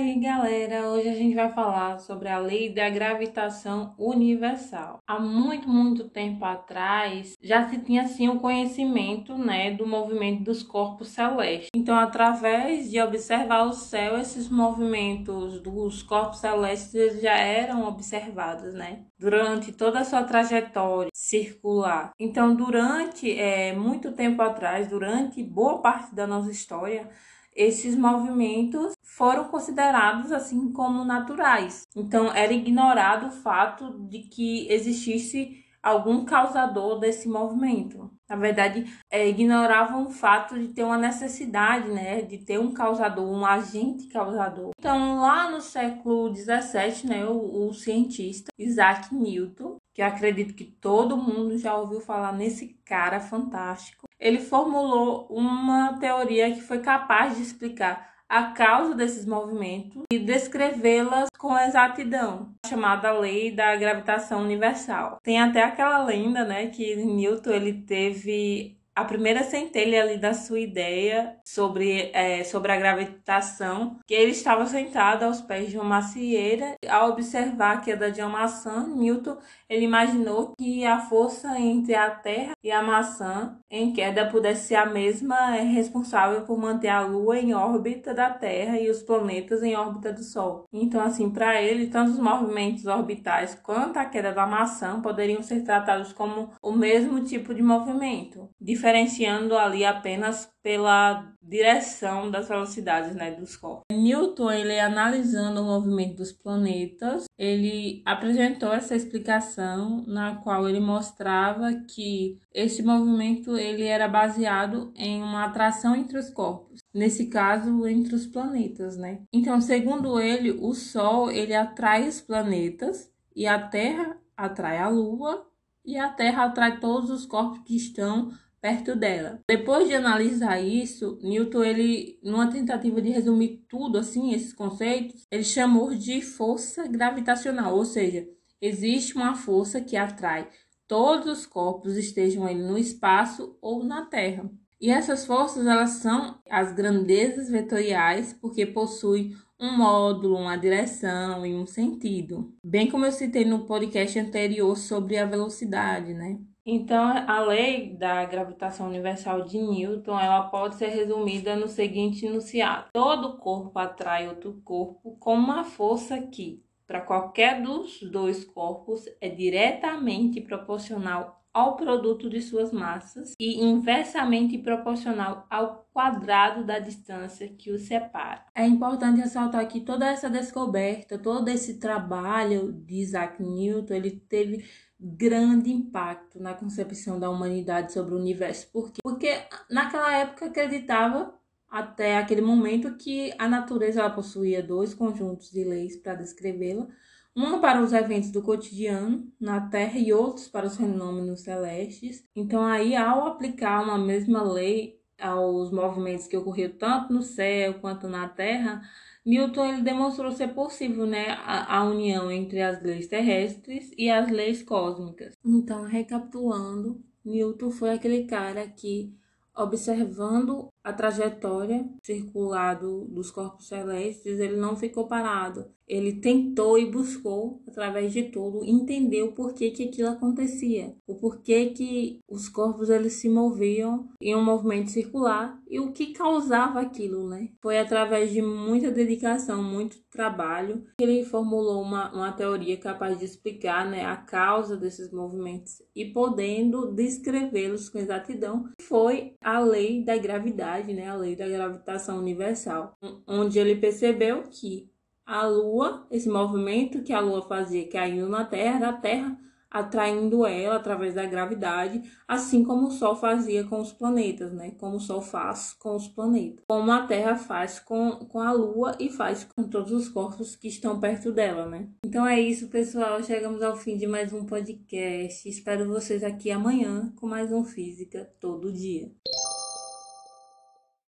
aí, galera! Hoje a gente vai falar sobre a lei da gravitação universal. Há muito, muito tempo atrás, já se tinha assim o um conhecimento, né, do movimento dos corpos celestes. Então, através de observar o céu, esses movimentos dos corpos celestes já eram observados, né, durante toda a sua trajetória circular. Então, durante é, muito tempo atrás, durante boa parte da nossa história, esses movimentos foram considerados assim como naturais. Então era ignorado o fato de que existisse algum causador desse movimento. Na verdade, é, ignoravam o fato de ter uma necessidade, né, de ter um causador, um agente causador. Então, lá no século 17, né, o, o cientista Isaac Newton, que acredito que todo mundo já ouviu falar nesse cara fantástico, ele formulou uma teoria que foi capaz de explicar a causa desses movimentos e descrevê-las com exatidão, chamada lei da gravitação universal. Tem até aquela lenda, né, que Newton ele teve a primeira centelha ali da sua ideia sobre, é, sobre a gravitação, que ele estava sentado aos pés de uma macieira. Ao observar a queda de uma maçã, Newton ele imaginou que a força entre a Terra e a maçã em queda pudesse ser a mesma é, responsável por manter a Lua em órbita da Terra e os planetas em órbita do Sol. Então, assim, para ele, tanto os movimentos orbitais quanto a queda da maçã poderiam ser tratados como o mesmo tipo de movimento, diferenciando ali apenas pela direção das velocidades né, dos corpos. Newton, ele analisando o movimento dos planetas, ele apresentou essa explicação na qual ele mostrava que esse movimento ele era baseado em uma atração entre os corpos, nesse caso entre os planetas, né? Então, segundo ele, o Sol ele atrai os planetas e a Terra atrai a Lua e a Terra atrai todos os corpos que estão perto dela. Depois de analisar isso, Newton, ele, numa tentativa de resumir tudo assim, esses conceitos, ele chamou de força gravitacional, ou seja, existe uma força que atrai todos os corpos, estejam eles no espaço ou na Terra. E essas forças, elas são as grandezas vetoriais, porque possuem um módulo, uma direção e um sentido. Bem como eu citei no podcast anterior sobre a velocidade, né? Então, a lei da gravitação universal de Newton, ela pode ser resumida no seguinte enunciado: todo corpo atrai outro corpo com uma força que, para qualquer dos dois corpos, é diretamente proporcional ao produto de suas massas e inversamente proporcional ao quadrado da distância que os separa. É importante ressaltar que toda essa descoberta, todo esse trabalho de Isaac Newton, ele teve grande impacto na concepção da humanidade sobre o universo. Por quê? Porque naquela época acreditava até aquele momento que a natureza possuía dois conjuntos de leis para descrevê-la, uma para os eventos do cotidiano na Terra e outros para os fenômenos celestes. Então aí ao aplicar uma mesma lei aos movimentos que ocorriam tanto no céu quanto na Terra, Newton ele demonstrou ser possível né, a, a, união entre as leis terrestres e as leis cósmicas. Então, recapitulando, Newton foi aquele cara que, observando a trajetória circular do, dos corpos celestes, ele não ficou parado. Ele tentou e buscou, através de tudo, entender o porquê que aquilo acontecia, o porquê que os corpos eles se moviam em um movimento circular e o que causava aquilo, né? Foi através de muita dedicação, muito trabalho, que ele formulou uma, uma teoria capaz de explicar né, a causa desses movimentos e podendo descrevê-los com exatidão, foi a lei da gravidade né, a lei da gravitação universal, onde ele percebeu que a Lua, esse movimento que a Lua fazia caindo na Terra, da Terra atraindo ela através da gravidade, assim como o Sol fazia com os planetas, né? Como o Sol faz com os planetas. Como a Terra faz com, com a Lua e faz com todos os corpos que estão perto dela, né? Então é isso, pessoal. Chegamos ao fim de mais um podcast. Espero vocês aqui amanhã com mais um Física Todo Dia.